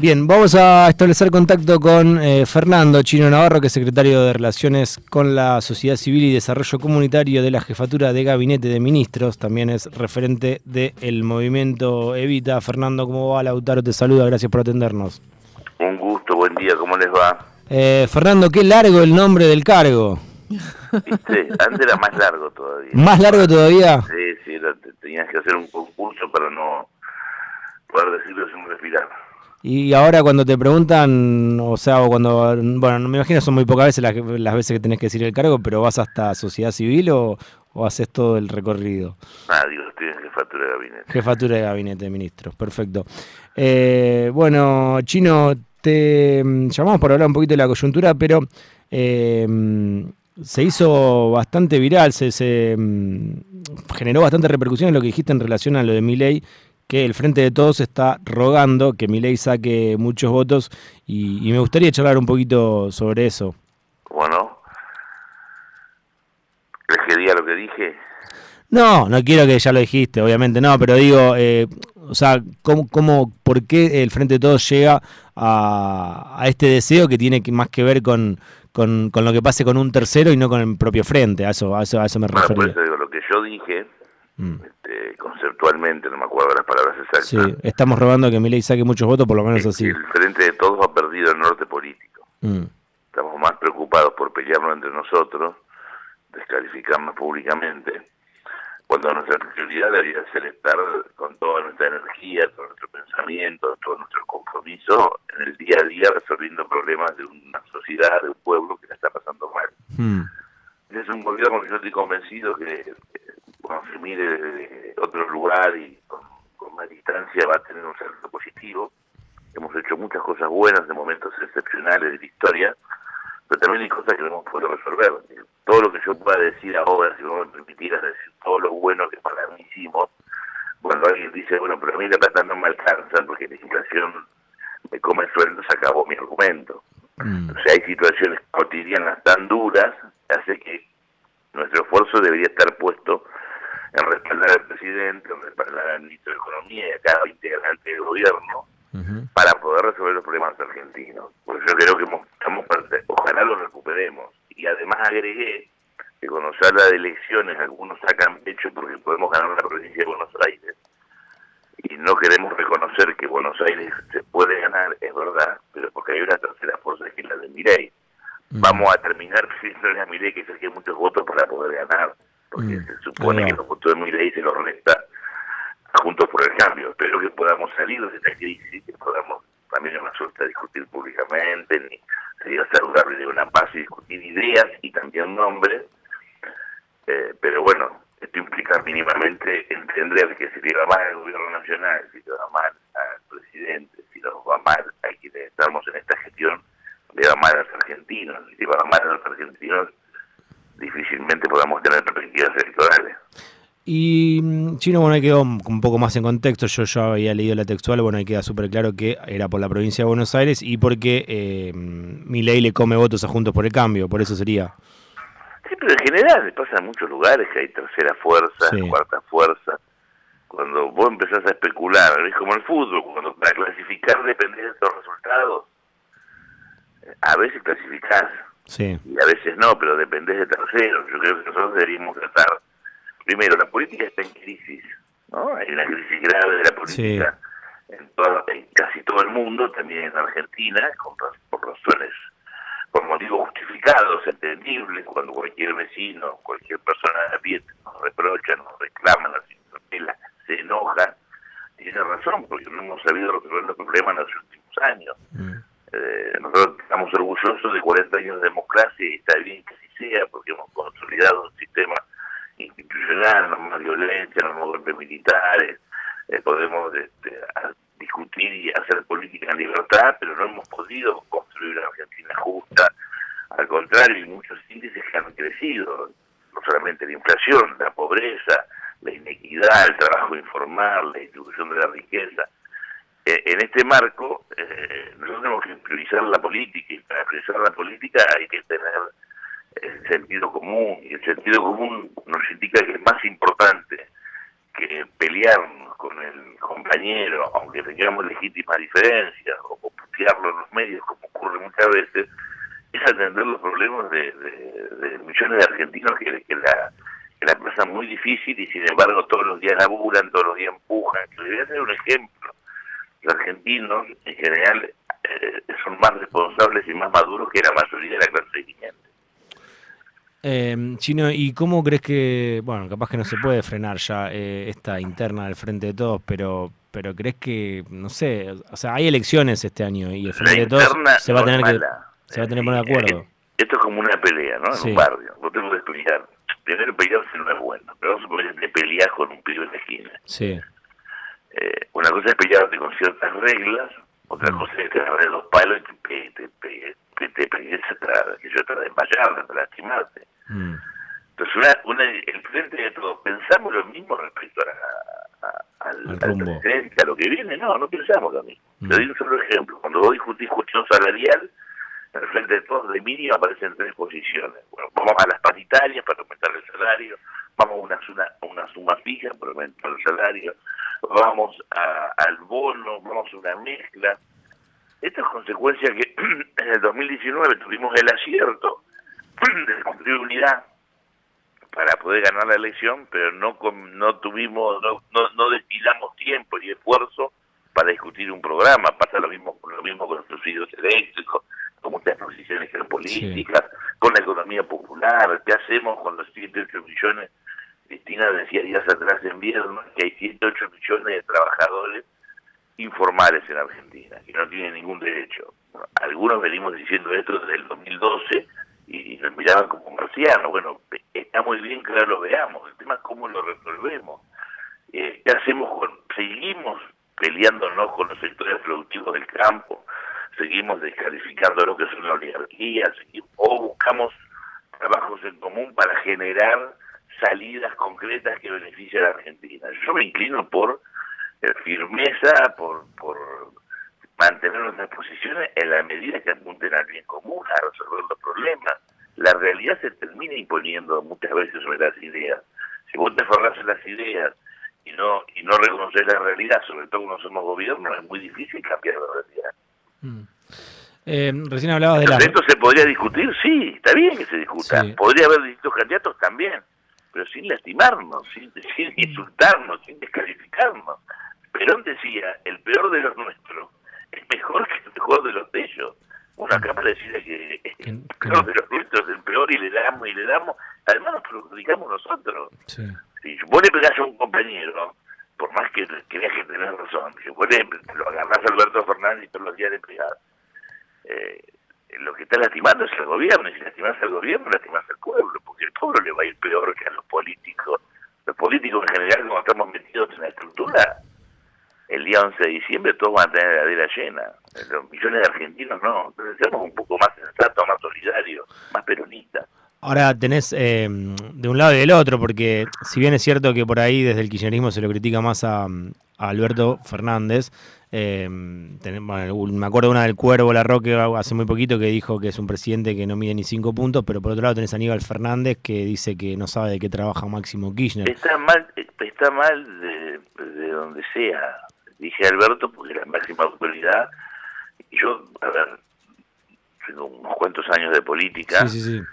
Bien, vamos a establecer contacto con eh, Fernando Chino Navarro, que es secretario de Relaciones con la Sociedad Civil y Desarrollo Comunitario de la Jefatura de Gabinete de Ministros. También es referente del movimiento Evita. Fernando, ¿cómo va? Lautaro te saluda, gracias por atendernos. Un gusto, buen día, ¿cómo les va? Eh, Fernando, qué largo el nombre del cargo. ¿Viste? Antes era más largo todavía. ¿Más largo todavía? Sí, sí, tenías que hacer un concurso para no poder decirlo sin respirar. Y ahora cuando te preguntan, o sea, o cuando, bueno, me imagino son muy pocas veces las, veces que tenés que decir el cargo, pero vas hasta sociedad civil o, haces todo el recorrido? Ah, digo, estoy en jefatura de gabinete. Jefatura de gabinete de ministros, perfecto. Eh, bueno, Chino, te mm, llamamos para hablar un poquito de la coyuntura, pero eh, mm, se hizo bastante viral, se, se mm, generó bastante repercusión en lo que dijiste en relación a lo de mi ley que el Frente de Todos está rogando que mi ley saque muchos votos y, me gustaría charlar un poquito sobre eso. Bueno, ¿crees que diga lo que dije? No, no quiero que ya lo dijiste, obviamente, no, pero digo, eh, o sea, ¿cómo, cómo, ¿por qué el Frente de Todos llega a, este deseo que tiene más que ver con, con, lo que pase con un tercero y no con el propio Frente? A eso, a eso, a eso me refiero. Por eso digo, lo que yo dije Mm. Este, conceptualmente, no me acuerdo las palabras exactas. Sí, estamos robando que Milei saque muchos votos, por lo menos así. El frente de todos ha perdido el norte político. Mm. Estamos más preocupados por pelearnos entre nosotros, descalificarnos públicamente, cuando nuestra prioridad debería ser estar con toda nuestra energía, todo nuestro pensamiento, todo nuestro compromiso en el día a día resolviendo problemas de una sociedad, de un pueblo que la está pasando mal. Mm. Es un gobierno que yo estoy convencido que mire desde otro lugar y con, más distancia va a tener un salto positivo. Hemos hecho muchas cosas buenas de momentos excepcionales de la historia, pero también hay cosas que no hemos podido resolver. Todo lo que yo pueda decir ahora, si no me permitieras decir todo lo bueno que para mí hicimos, cuando alguien dice, bueno, pero a mí la plata no me alcanza porque la inflación me come el sueldo, se acabó mi argumento. Mm. O sea, hay situaciones cotidianas tan duras, hace que nuestro esfuerzo debería estar puesto en respaldar al presidente, en respaldar al ministro de Economía y a cada integrante del gobierno para poder resolver los problemas argentinos. Porque yo creo que estamos, ojalá lo recuperemos. Y además agregué que cuando se habla de elecciones, algunos sacan pecho porque podemos ganar la provincia de Buenos Aires. Y no queremos reconocer que Buenos Aires se puede ganar, es verdad, pero porque hay una tercera fuerza que es la de Mirey. Vamos a terminar pidiendo a Mirey que saque muchos votos para poder ganar porque mm. se supone que los votos de ley se los resta Juntos por el Cambio. Espero que podamos salir de esta crisis, que podamos también no suerte discutir públicamente, ni sería saludable de una paz y discutir ideas y también nombres, eh, pero bueno, esto implica mínimamente entender que si le va mal al gobierno nacional, si le va mal al presidente, si nos va mal a quienes estamos en esta gestión, le va mal a los argentinos, si le va mal a los argentinos, difícilmente podamos tener perspectivas electorales. Y mm, Chino, bueno, ahí quedó un poco más en contexto, yo ya había leído la textual, bueno, ahí queda súper claro que era por la provincia de Buenos Aires y porque eh, mi ley le come votos a Juntos por el Cambio, por eso sería. Sí, pero en general pasa en muchos lugares que hay tercera fuerza, cuarta fuerza. Cuando vos empezás a especular, es como el fútbol, cuando para clasificar depende de los resultados, a veces clasificás Sí. Y a veces no, pero depende de terceros. Yo creo que nosotros deberíamos tratar. Primero, la política está en crisis, ¿no? Hay una crisis grave de la política en, en casi todo el mundo, también en Argentina, por razones, por motivos justificados, entendibles, cuando cualquier vecino, cualquier persona de nos reprocha, nos reclama, nos interpela, se enoja. Tiene razón, porque no hemos sabido resolver los problemas en los últimos años. Mm. Eh, nosotros estamos orgullosos de 40 años de democracia y está bien que así sea porque hemos consolidado un sistema institucional, no más violencia, no más golpes militares, eh, podemos este, discutir y hacer política en libertad, pero no hemos podido construir una Argentina justa, al contrario, hay muchos índices que han crecido, no solamente la inflación, la pobreza, la inequidad, el trabajo informal, la distribución de la riqueza, eh, en este marco, nosotros tenemos que priorizar la política y para priorizar la política hay que tener el sentido común y el sentido común nos indica que es más importante que pelearnos con el compañero, aunque tengamos legítimas diferencias o desplegarlo en los medios, como ocurre muchas veces, es atender los problemas de, millones de argentinos que, que la que la pasan muy difícil y sin embargo todos los días laburan, todos los días empujan. Les voy a hacer un ejemplo. Los argentinos en general eh, son más responsables y más maduros que la mayoría de la clase dirigente. Eh, Chino, ¿y cómo crees que, bueno, capaz que no se puede frenar ya eh, esta interna del Frente de Todos, pero pero crees que, no sé, o sea, hay elecciones este año y el Frente de Todos se va a tener que se va a tener que poner de acuerdo. Esto es como una pelea, ¿no? En un barrio. Vos tengo que pelear. Primero pelearse no es bueno, pero vamos a poner te peleas con un pibe en la esquina. Sí. Eh, una cosa es pelearte con ciertas reglas, otra mm. cosa es que agarrar dos palos y te, te, te, te, te pegues que yo te desmayar, te lastimarte. Mm. Entonces, una, una, el frente de todos, ¿pensamos lo mismo respecto a, al, al, presidente, a lo que viene? No, no pensamos lo mismo. Mm. Te doy un solo ejemplo. Cuando vos discutís cuestión salarial, en el frente de todos de mínimo aparecen tres posiciones. Bueno, vamos a las paritarias para aumentar el salario, vamos a una, una, una suma fija para aumentar el salario, vamos a, al bono, vamos a una mezcla. Esto es consecuencia que en el 2019 tuvimos el acierto de construir unidad para poder ganar la elección, pero no no tuvimos, no, no, no destilamos tiempo y esfuerzo para discutir un programa. Pasa lo mismo, lo mismo con los subsidios eléctricos, con muchas posiciones geopolíticas, con la economía popular. ¿Qué hacemos con los 7, 8 millones? Cristina decía días atrás en viernes que hay 7, 8 millones de trabajadores informales en Argentina, que no tienen ningún derecho. algunos venimos diciendo esto desde el 2012 y nos miraban como marcianos. Bueno, está muy bien que lo veamos, el tema es cómo lo resolvemos. Eh, ¿Qué hacemos con, seguimos peleándonos con los sectores productivos del campo, seguimos descalificando lo que es una oligarquía, o buscamos trabajos en común para generar salidas concretas que beneficien a la Argentina. Yo me inclino por eh, firmeza, por, por mantener nuestras posiciones en la medida que apunten al bien común, a resolver los problemas. La realidad se termina imponiendo muchas veces sobre las ideas. Si vos te aferrás a las ideas y no y no reconoces la realidad, sobre todo cuando somos gobierno, es muy difícil cambiar la realidad. Mm. Eh, recién hablaba de la... ¿Esto se podría discutir? Sí, está bien que se discuta. Podría haber distintos candidatos también, pero sin lastimarnos, sin, sin insultarnos, sin descalificarnos. Perón decía, el peor de los nuestros es mejor que el mejor de los de ellos. Bueno, acá pareciera que, que el peor de los nuestros es el peor y le damos y le damos. Además nos perjudicamos nosotros. Sí. Si vos le pegás a un compañero, por más que creas que tenés razón, si vos le, lo agarrás a Alberto Fernández y todos los días le pegás, eh, lo que está lastimando es el gobierno, y si lastimás al gobierno, lastimás al pueblo, porque el pueblo le va a ir peor que a los políticos. Los en general, como estamos metidos en la estructura, el día 11 de diciembre todos van a tener la heladera llena. Los millones de argentinos no. Entonces seamos un poco más sensatos, más solidarios, más peronistas. Ahora tenés eh, de un lado y del otro, porque si bien es cierto que por ahí desde el kirchnerismo se lo critica más a, Alberto Fernández, eh, me acuerdo una del Cuervo La Roque hace muy poquito que dijo que es un presidente que no mide ni cinco puntos, pero por otro lado tenés a Aníbal Fernández que dice que no sabe de qué trabaja Máximo Kirchner. Está mal, está mal de, de donde sea. Dije Alberto porque la máxima autoridad. Y yo, a ver, tengo unos cuantos años de política. Sí, sí, sí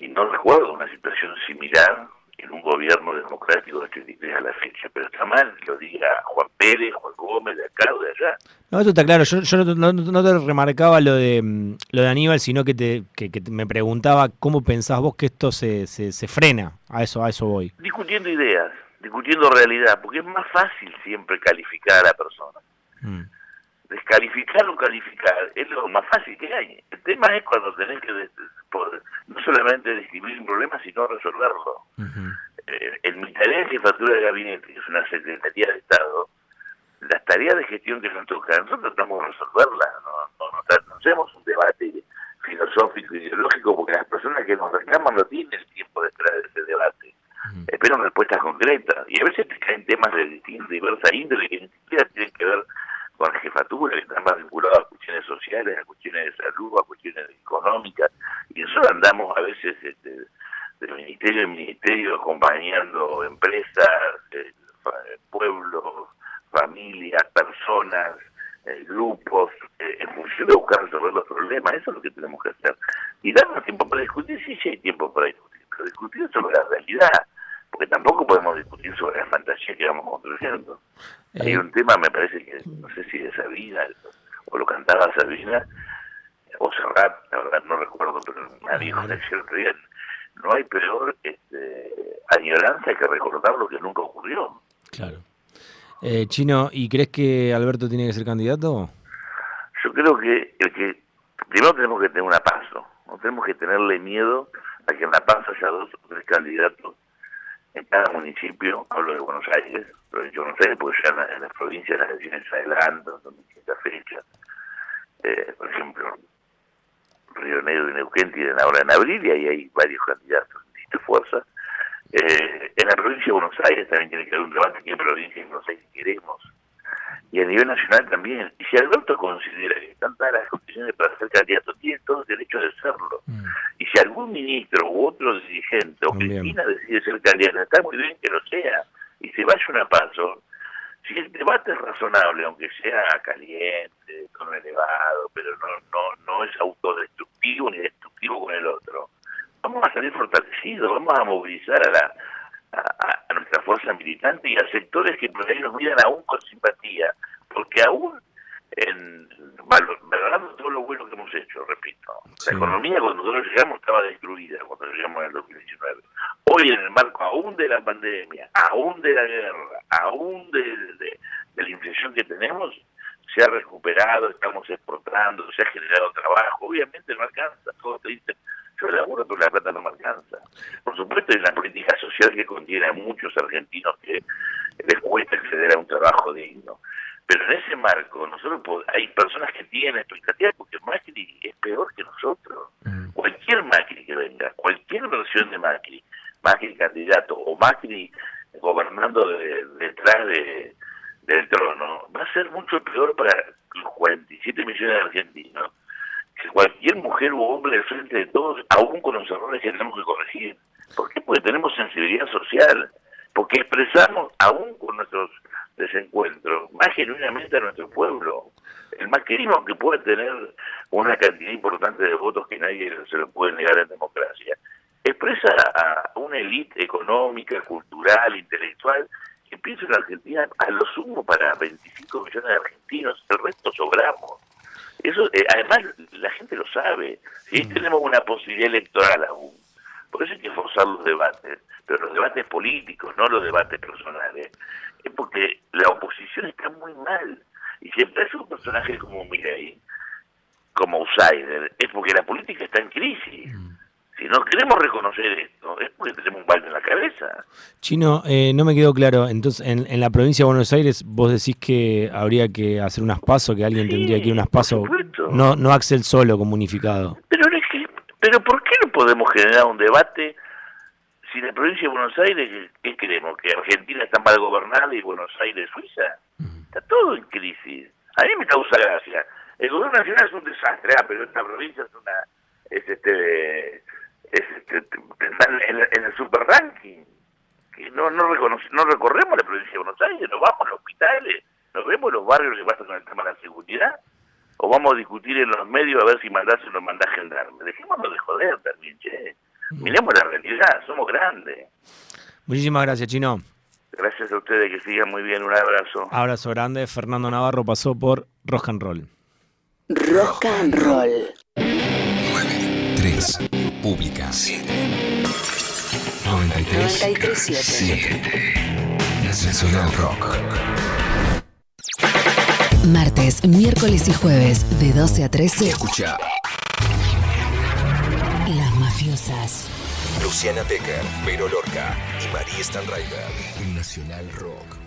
y no recuerdo una situación similar en un gobierno democrático de 83 a la fecha, pero está mal lo diga Juan Pérez, Juan Gómez, de acá o de allá. No, eso está claro, yo, yo no, no, te remarcaba lo de mm, lo de Aníbal, sino que te que, me preguntaba cómo pensás vos que esto se, se, se, frena, a eso, a eso voy. Discutiendo ideas, discutiendo realidad, porque es más fácil siempre calificar a la persona. Mm descalificar o calificar es lo más fácil que hay. El tema es cuando tenés que no solamente describir un problema, sino resolverlo. Eh, en mi tarea de jefatura de gabinete, que es una Secretaría de Estado, las tareas de gestión que nos tocan, nosotros tratamos de resolverlas, no, hacemos un debate filosófico, ideológico, porque las personas que nos reclaman no tienen el tiempo de esperar ese debate. Esperan respuestas concretas. Y a veces te caen temas de distinta, diversa índole que ni siquiera tienen que ver con la jefatura, que están más vinculados a cuestiones sociales, a cuestiones de salud, a cuestiones económicas, y nosotros andamos a veces este, del ministerio en ministerio acompañando empresas, eh, pueblos, familias, personas, eh, grupos, eh, en función es buscar resolver los problemas, eso es lo que tenemos que hacer. Y darnos tiempo para discutir, sí, sí hay tiempo para discutir, pero discutir sobre la realidad, porque tampoco podemos discutir sobre la fantasía que vamos construyendo. Hay eh. un tema, me parece que, no sé si de Sabina, o lo cantaba Sabina, o Serrat, la verdad no recuerdo, pero me dijo en cierto día, no hay peor este, añoranza que recordar lo que nunca ocurrió. Claro. Eh, Chino, ¿y crees que Alberto tiene que ser candidato? Yo creo que el que primero tenemos que tener una paso, no tenemos que tenerle miedo a que en la paso haya dos o tres candidatos en cada municipio, hablo de Buenos Aires, provincia de Buenos Aires, porque ya en, las provincias las elecciones se adelantan, son distintas fechas. Eh, por ejemplo, Río Negro y Neuquén tienen ahora en abril y ahí hay varios candidatos de distintas fuerzas. Eh, en la provincia de Buenos Aires también tiene que haber un debate qué provincia de Buenos Aires queremos. Y a nivel nacional también. Y si Alberto considera que están dadas las condiciones para ser candidato, tiene todo el derecho de serlo. Mm. Y si algún ministro u otro dirigente o Cristina decide ser candidato, está muy bien que lo sea. Y se vaya una paso. Si el debate es razonable, aunque sea caliente, tono elevado, pero no, no, no es autodestructivo ni destructivo con el otro, vamos a vamos a movilizar a la a, nuestra fuerza militante y a sectores que por ahí nos miran aún con simpatía, porque aún en valorando todo lo bueno que hemos hecho, repito, la economía cuando nosotros llegamos estaba destruida cuando llegamos en el 2019. Hoy en el marco aún de la pandemia, aún de la guerra, aún de, de la inflación que tenemos, se ha recuperado, estamos exportando, se ha generado trabajo, obviamente no alcanza, todos te dicen, yo laburo, pero la plata no me alcanza. Por supuesto, hay una política social que contiene a muchos argentinos que les cuesta acceder a un trabajo digno. Pero en ese marco, nosotros hay personas que tienen expectativas porque Macri es peor que nosotros. Mm. Cualquier Macri que venga, cualquier versión de Macri, Macri candidato o Macri gobernando detrás de, del trono, va a ser mucho peor para los 47 millones de argentinos cualquier mujer o hombre al de todos, aún con los errores que tenemos que corregir. ¿Por qué? Porque tenemos sensibilidad social, porque expresamos, aún con nuestros desencuentros, más genuinamente a nuestro pueblo. El maquinismo que puede tener una cantidad importante de votos que nadie se lo puede negar en democracia, expresa a una élite económica, cultural, intelectual, que piensa en Argentina a lo sumo para 25 millones de argentinos, el resto sobramos. Eso, eh, además, la gente lo sabe. Si mm. tenemos una posibilidad electoral aún. Por eso hay que forzar los debates, pero los debates políticos, no los debates personales. Es porque la oposición está muy mal. Y siempre es un personaje como Milei, como outsider, es porque la política está en crisis. Mm. Si no queremos reconocer esto, es porque tenemos un balde en la cabeza. Chino, eh, no me quedó claro. Entonces, en, la provincia de Buenos Aires, vos decís que habría que hacer unas pasos, que alguien tendría que ir unas pasos. No, no Axel solo como unificado. Pero, pero ¿por qué no podemos generar un debate si en la provincia de Buenos Aires, ¿qué, queremos? ¿Que Argentina está mal gobernada y Buenos Aires Suiza? Está todo en crisis. A mí me causa gracia. El gobierno nacional es un desastre, ah, pero esta provincia es una es este este, en, el super ranking. Que no, no, no recorremos la provincia de Buenos Aires, nos vamos a los hospitales, nos vemos en los barrios que pasa con el tema de la seguridad, o vamos a discutir en los medios a ver si mandás o no mandás gendarme. Dejémonos de joder también, che. Miremos la realidad, somos grandes. Muchísimas gracias, Chino. Gracias a ustedes, que sigan muy bien, un abrazo. Abrazo grande, Fernando Navarro pasó por Rock and Roll. Rock and Roll. 3. Pública. 7. 93. 93 7. Nacional Rock. Martes, miércoles y jueves de 12 a 13. Escucha. Las mafiosas. Luciana Becker, Vero Lorca y María Stanraiver. Nacional Rock.